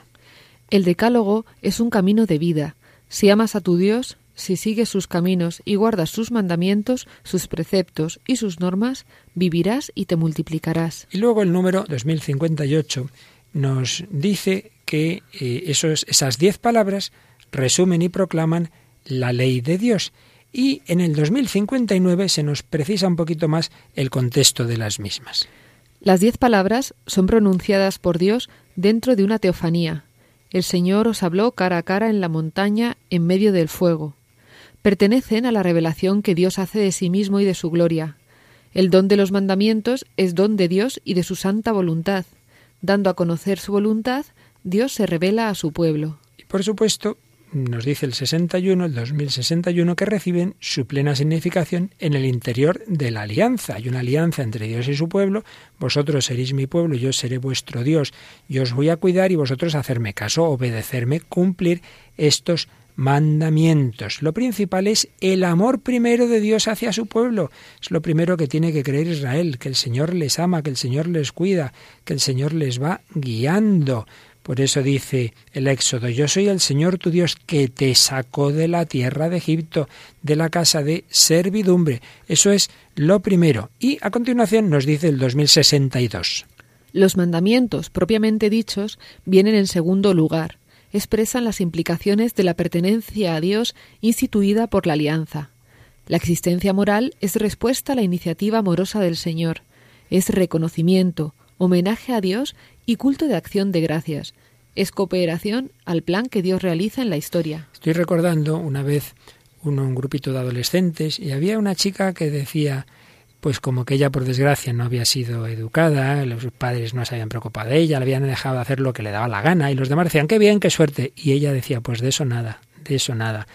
El decálogo es un camino de vida. Si amas a tu Dios, si sigues sus caminos y guardas sus mandamientos, sus preceptos y sus normas, vivirás y te multiplicarás. Y luego el número 2058 nos dice que eh, esas diez palabras resumen y proclaman la ley de Dios. Y en el 2059 se nos precisa un poquito más el contexto de las mismas. Las diez palabras son pronunciadas por Dios dentro de una teofanía. El Señor os habló cara a cara en la montaña en medio del fuego. Pertenecen a la revelación que Dios hace de sí mismo y de su gloria. El don de los mandamientos es don de Dios y de su santa voluntad. Dando a conocer su voluntad, Dios se revela a su pueblo. Y por supuesto, nos dice el 61, el 2061, que reciben su plena significación en el interior de la alianza. Hay una alianza entre Dios y su pueblo. Vosotros seréis mi pueblo, yo seré vuestro Dios. Yo os voy a cuidar y vosotros hacerme caso, obedecerme, cumplir estos mandamientos. Lo principal es el amor primero de Dios hacia su pueblo. Es lo primero que tiene que creer Israel, que el Señor les ama, que el Señor les cuida, que el Señor les va guiando Por eso dice el Éxodo, yo soy el Señor tu Dios que te sacó de la tierra de Egipto, de la casa de servidumbre. Eso es lo primero. Y a continuación nos dice el 2062. Los mandamientos propiamente dichos vienen en segundo lugar. Expresan las implicaciones de la pertenencia a Dios instituida por la alianza. La existencia moral es respuesta a la iniciativa amorosa del Señor. Es reconocimiento, homenaje a Dios y culto de acción de gracias. Es cooperación al plan que Dios realiza en la historia. Estoy recordando una vez un grupito de adolescentes y había una chica que decía pues como que ella por desgracia no había sido educada, los padres no se habían preocupado de ella, le habían dejado hacer lo que le daba la gana y los demás decían qué bien, qué suerte y ella decía pues de eso nada, de eso nada.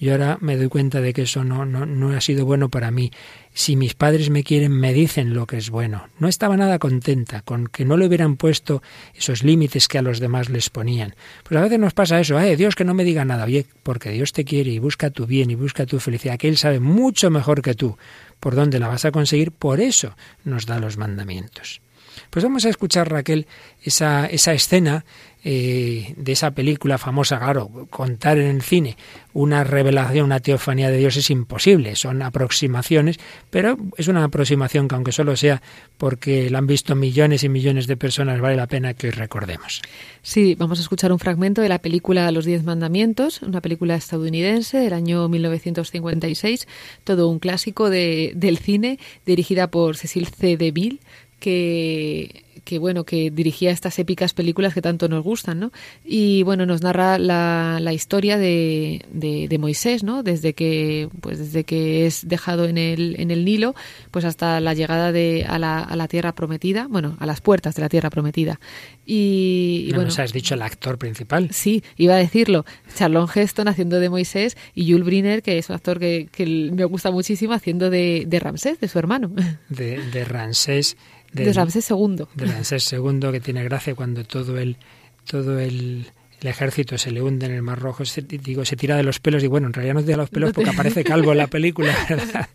Yo ahora me doy cuenta de que eso no, no, no ha sido bueno para mí. Si mis padres me quieren, me dicen lo que es bueno. No estaba nada contenta con que no le hubieran puesto esos límites que a los demás les ponían. Pues a veces nos pasa eso, eh, Dios que no me diga nada, oye, porque Dios te quiere y busca tu bien y busca tu felicidad, que Él sabe mucho mejor que tú por dónde la vas a conseguir, por eso nos da los mandamientos. Pues vamos a escuchar, Raquel, esa, esa escena eh, de esa película famosa, claro, contar en el cine una revelación, una teofanía de Dios es imposible, son aproximaciones, pero es una aproximación que aunque solo sea porque la han visto millones y millones de personas, vale la pena que hoy recordemos. Sí, vamos a escuchar un fragmento de la película Los Diez Mandamientos, una película estadounidense del año 1956, todo un clásico de, del cine, dirigida por Cecil C. DeVille, que que bueno que dirigía estas épicas películas que tanto nos gustan no y bueno nos narra la, la historia de, de, Moisés no desde que pues desde que es dejado en el en el Nilo pues hasta la llegada de a la, a la tierra prometida bueno a las puertas de la tierra prometida. Y, y bueno nos has dicho el actor principal. Sí iba a decirlo Charlon Heston haciendo de Moisés y Jules Briner que es un actor que, que me gusta muchísimo haciendo de, de Ramsés de su hermano. De, de Ramsés de Ramsés II. De Ramsés II, que tiene gracia cuando todo el, todo el, el ejército se le hunde en el Mar Rojo, se, digo, se tira de los pelos y bueno, en realidad no tira de los pelos porque aparece calvo en la película, ¿verdad?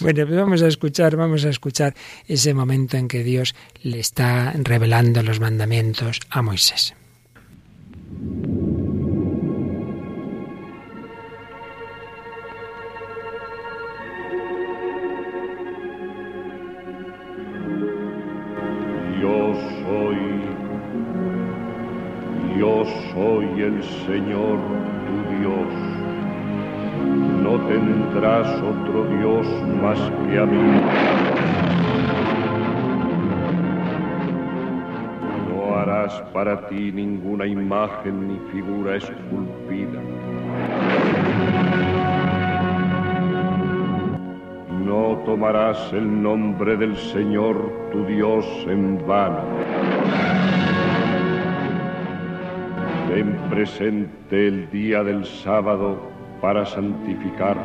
Bueno, pues vamos a escuchar, vamos a escuchar ese momento en que Dios le está revelando los mandamientos a Moisés. Señor tu Dios. No tendrás otro Dios más que a mí. No harás para ti ninguna imagen ni figura esculpida. No tomarás el nombre del Señor tu Dios en vano. Presente el día del sábado para santificarlo.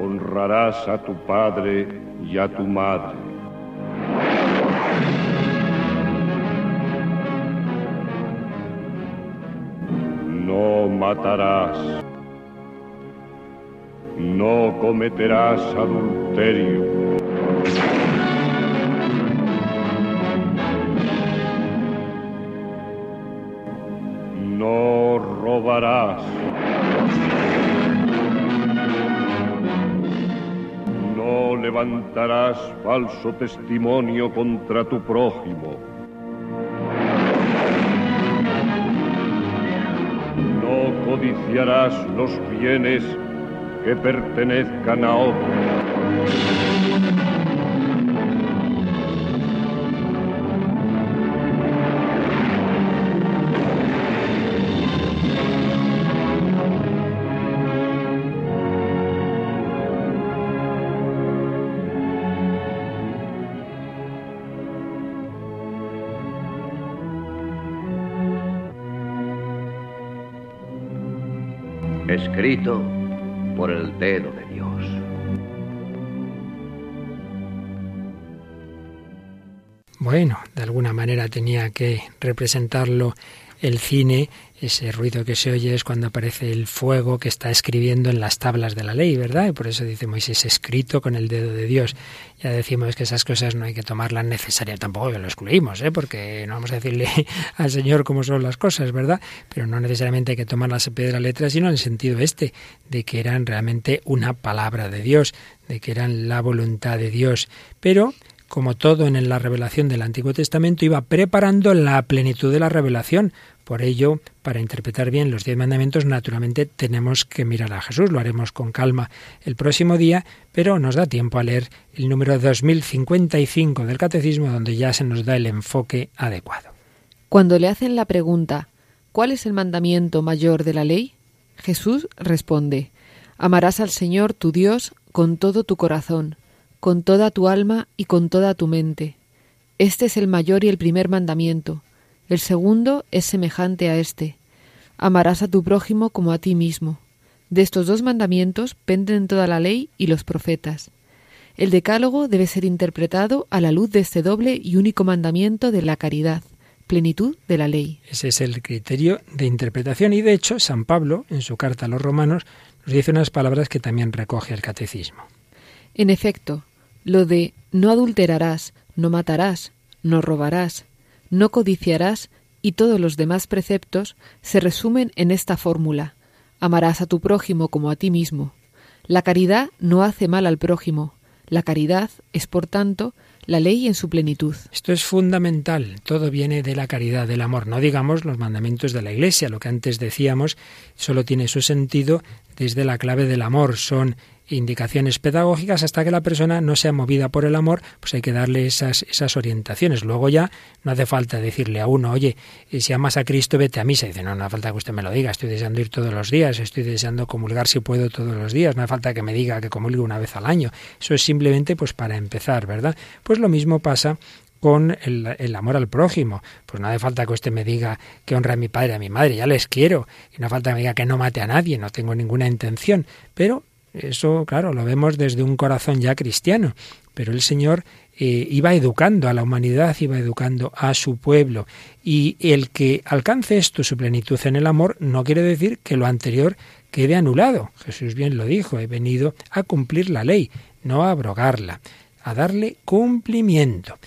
Honrarás a tu padre y a tu madre. No matarás. No cometerás adulterio. Levantarás falso testimonio contra tu prójimo. No codiciarás los bienes que pertenezcan a otros. Escrito por el dedo de Dios. Bueno, de alguna manera tenía que representarlo el cine ese ruido que se oye es cuando aparece el fuego que está escribiendo en las tablas de la ley, ¿verdad? Y por eso dice Moisés escrito con el dedo de Dios. Ya decimos que esas cosas no hay que tomarlas necesarias, tampoco que lo excluimos, ¿eh? porque no vamos a decirle al Señor cómo son las cosas, ¿verdad? Pero no necesariamente hay que tomarlas a pie de la letra, sino en el sentido este, de que eran realmente una palabra de Dios, de que eran la voluntad de Dios. Pero como todo en la revelación del Antiguo Testamento, iba preparando la plenitud de la revelación. Por ello, para interpretar bien los diez mandamientos, naturalmente tenemos que mirar a Jesús. Lo haremos con calma el próximo día, pero nos da tiempo a leer el número 2055 del Catecismo, donde ya se nos da el enfoque adecuado. Cuando le hacen la pregunta, ¿cuál es el mandamiento mayor de la ley? Jesús responde, Amarás al Señor tu Dios con todo tu corazón con toda tu alma y con toda tu mente. Este es el mayor y el primer mandamiento. El segundo es semejante a este. Amarás a tu prójimo como a ti mismo. De estos dos mandamientos penden toda la ley y los profetas. El decálogo debe ser interpretado a la luz de este doble y único mandamiento de la caridad, plenitud de la ley. Ese es el criterio de interpretación y de hecho San Pablo, en su carta a los romanos, nos dice unas palabras que también recoge el catecismo. En efecto, lo de no adulterarás, no matarás, no robarás, no codiciarás y todos los demás preceptos se resumen en esta fórmula. Amarás a tu prójimo como a ti mismo. La caridad no hace mal al prójimo. La caridad es, por tanto, la ley en su plenitud. Esto es fundamental. Todo viene de la caridad, del amor. No digamos los mandamientos de la Iglesia. Lo que antes decíamos solo tiene su sentido desde la clave del amor. Son indicaciones pedagógicas hasta que la persona no sea movida por el amor, pues hay que darle esas, esas orientaciones. Luego ya no hace falta decirle a uno, oye, eh, si amas a Cristo, vete a misa. dice, no, no hace falta que usted me lo diga, estoy deseando ir todos los días, estoy deseando comulgar si puedo todos los días, no hace falta que me diga que comulgue una vez al año. Eso es simplemente pues para empezar, ¿verdad? Pues lo mismo pasa con el, el, amor al prójimo. Pues no hace falta que usted me diga que honre a mi padre, a mi madre, ya les quiero. Y no hace falta que me diga que no mate a nadie, no tengo ninguna intención. Pero eso, claro, lo vemos desde un corazón ya cristiano, pero el Señor eh, iba educando a la humanidad, iba educando a su pueblo. Y el que alcance esto, su plenitud en el amor, no quiere decir que lo anterior quede anulado. Jesús bien lo dijo, he venido a cumplir la ley, no a abrogarla, a darle cumplimiento.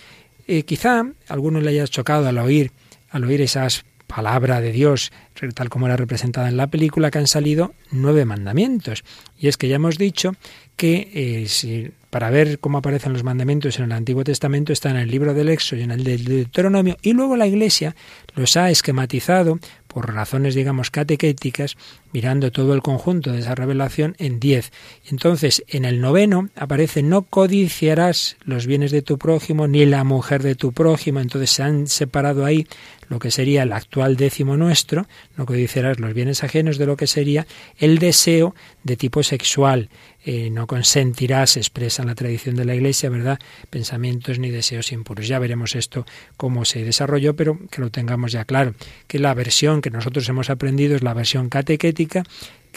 Eh, quizá a alguno le haya chocado al oír, al oír esas palabra de Dios, tal como era representada en la película, que han salido nueve mandamientos. Y es que ya hemos dicho que eh, si, para ver cómo aparecen los mandamientos en el Antiguo Testamento está en el libro del Éxodo y en el del Deuteronomio, y luego la Iglesia los ha esquematizado por razones, digamos, catequéticas, mirando todo el conjunto de esa revelación en diez. Entonces, en el noveno aparece no codiciarás los bienes de tu prójimo ni la mujer de tu prójimo. Entonces se han separado ahí lo que sería el actual décimo nuestro, no codiciarás los bienes ajenos de lo que sería el deseo de tipo sexual. Eh, no consentirás, expresa en la tradición de la Iglesia, ¿verdad? Pensamientos ni deseos impuros. Ya veremos esto cómo se desarrolló, pero que lo tengamos ya claro. Que la versión que nosotros hemos aprendido es la versión catequética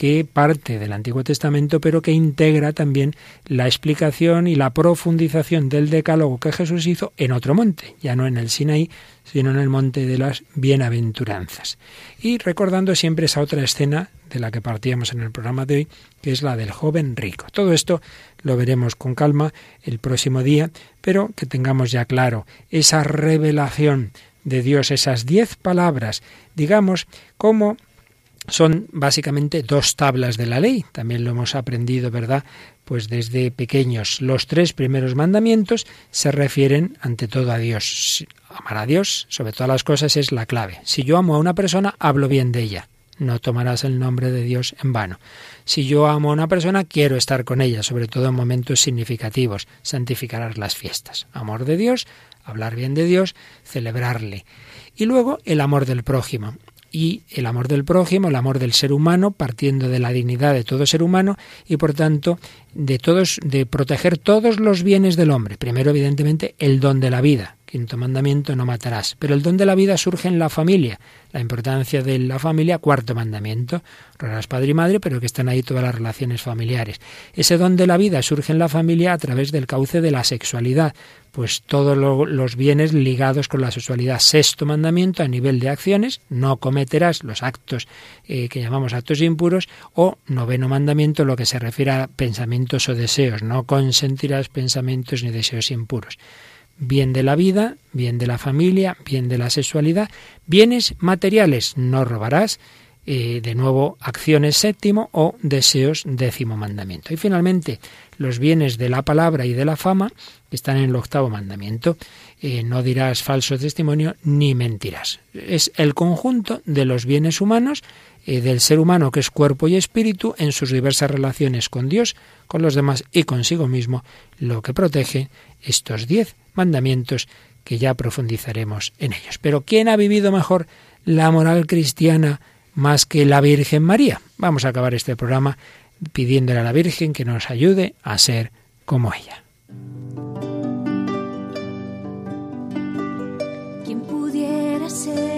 que parte del Antiguo Testamento, pero que integra también la explicación y la profundización del decálogo que Jesús hizo en otro monte, ya no en el Sinaí, sino en el monte de las bienaventuranzas. Y recordando siempre esa otra escena de la que partíamos en el programa de hoy, que es la del joven rico. Todo esto lo veremos con calma el próximo día, pero que tengamos ya claro esa revelación de Dios, esas diez palabras, digamos, como son básicamente dos tablas de la ley. También lo hemos aprendido, ¿verdad? Pues desde pequeños. Los tres primeros mandamientos se refieren ante todo a Dios. Amar a Dios, sobre todas las cosas, es la clave. Si yo amo a una persona, hablo bien de ella. No tomarás el nombre de Dios en vano. Si yo amo a una persona, quiero estar con ella, sobre todo en momentos significativos. Santificarás las fiestas. Amor de Dios, hablar bien de Dios, celebrarle. Y luego el amor del prójimo y el amor del prójimo, el amor del ser humano, partiendo de la dignidad de todo ser humano y por tanto de todos de proteger todos los bienes del hombre. Primero evidentemente el don de la vida, Quinto mandamiento, no matarás. Pero el don de la vida surge en la familia. La importancia de la familia, cuarto mandamiento. Honrarás padre y madre, pero que están ahí todas las relaciones familiares. Ese don de la vida surge en la familia a través del cauce de la sexualidad. Pues todos los bienes ligados con la sexualidad. Sexto mandamiento a nivel de acciones, no cometerás los actos eh, que llamamos actos impuros. O noveno mandamiento, lo que se refiere a pensamientos o deseos. No consentirás pensamientos ni deseos impuros bien de la vida, bien de la familia, bien de la sexualidad, bienes materiales, no robarás, eh, de nuevo acciones séptimo o deseos décimo mandamiento. Y finalmente los bienes de la palabra y de la fama están en el octavo mandamiento. Eh, no dirás falso testimonio ni mentirás. Es el conjunto de los bienes humanos eh, del ser humano que es cuerpo y espíritu en sus diversas relaciones con Dios, con los demás y consigo mismo, lo que protege estos diez mandamientos que ya profundizaremos en ellos. Pero ¿quién ha vivido mejor la moral cristiana más que la Virgen María? Vamos a acabar este programa pidiéndole a la Virgen que nos ayude a ser como ella. ¿Quién pudiera ser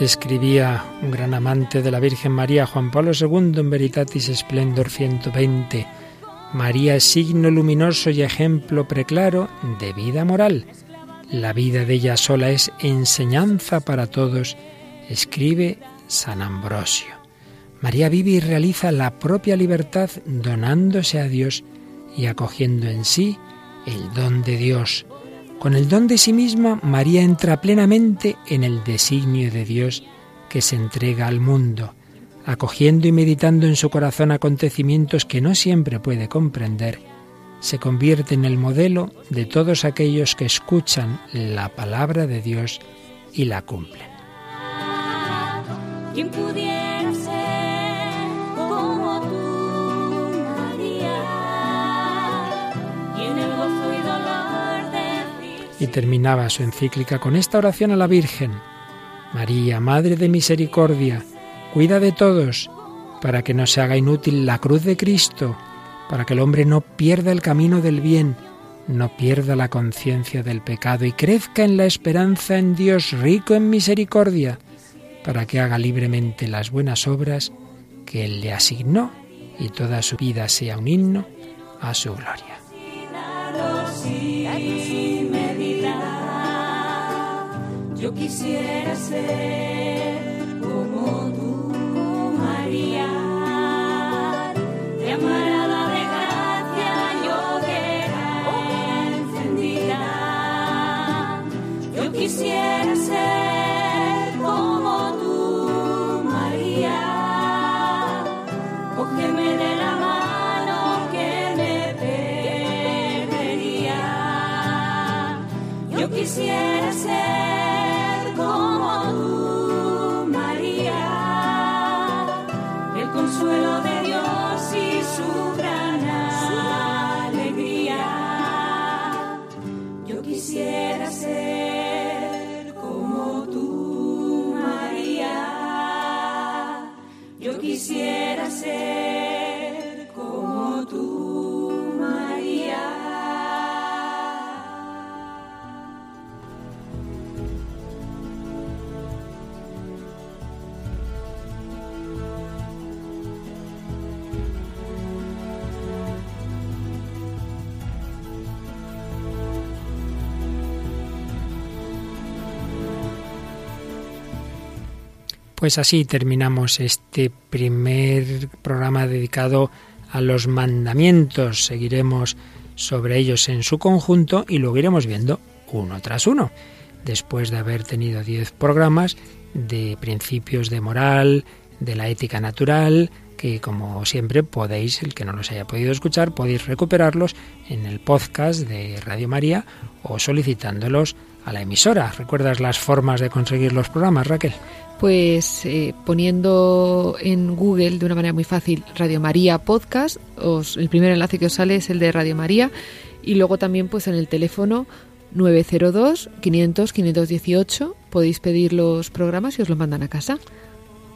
Escribía un gran amante de la Virgen María, Juan Pablo II, en Veritatis Splendor 120. María es signo luminoso y ejemplo preclaro de vida moral. La vida de ella sola es enseñanza para todos, escribe San Ambrosio. María vive y realiza la propia libertad donándose a Dios y acogiendo en sí el don de Dios. Con el don de sí misma, María entra plenamente en el designio de Dios que se entrega al mundo, acogiendo y meditando en su corazón acontecimientos que no siempre puede comprender, se convierte en el modelo de todos aquellos que escuchan la palabra de Dios y la cumplen. ¿Quién pudiera Y terminaba su encíclica con esta oración a la Virgen. María, Madre de Misericordia, cuida de todos, para que no se haga inútil la cruz de Cristo, para que el hombre no pierda el camino del bien, no pierda la conciencia del pecado y crezca en la esperanza en Dios rico en misericordia, para que haga libremente las buenas obras que Él le asignó y toda su vida sea un himno a su gloria. Quisiera ser Pues así terminamos este primer programa dedicado a los mandamientos. Seguiremos sobre ellos en su conjunto y luego iremos viendo uno tras uno. Después de haber tenido diez programas de principios de moral, de la ética natural, que como siempre podéis, el que no los haya podido escuchar, podéis recuperarlos en el podcast de Radio María o solicitándolos a la emisora. ¿Recuerdas las formas de conseguir los programas, Raquel? Pues eh, poniendo en Google de una manera muy fácil Radio María Podcast, os, el primer enlace que os sale es el de Radio María y luego también pues en el teléfono 902 500 518 podéis pedir los programas y os los mandan a casa.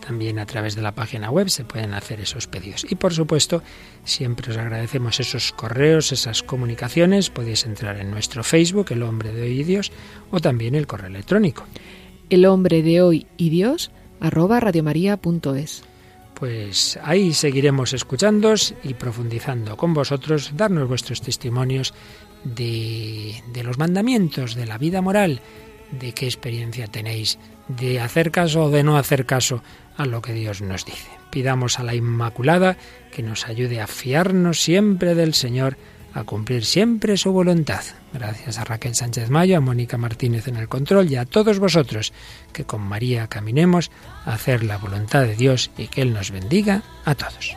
También a través de la página web se pueden hacer esos pedidos. Y por supuesto, siempre os agradecemos esos correos, esas comunicaciones. Podéis entrar en nuestro Facebook, El Hombre de Hoy Dios, o también el correo electrónico. El hombre de hoy y Dios arroba radiomaria.es. Pues ahí seguiremos escuchándos y profundizando con vosotros, darnos vuestros testimonios de, de los mandamientos, de la vida moral, de qué experiencia tenéis de hacer caso o de no hacer caso a lo que Dios nos dice. Pidamos a la Inmaculada que nos ayude a fiarnos siempre del Señor, a cumplir siempre su voluntad. Gracias a Raquel Sánchez Mayo, a Mónica Martínez en el control y a todos vosotros que con María caminemos a hacer la voluntad de Dios y que Él nos bendiga a todos.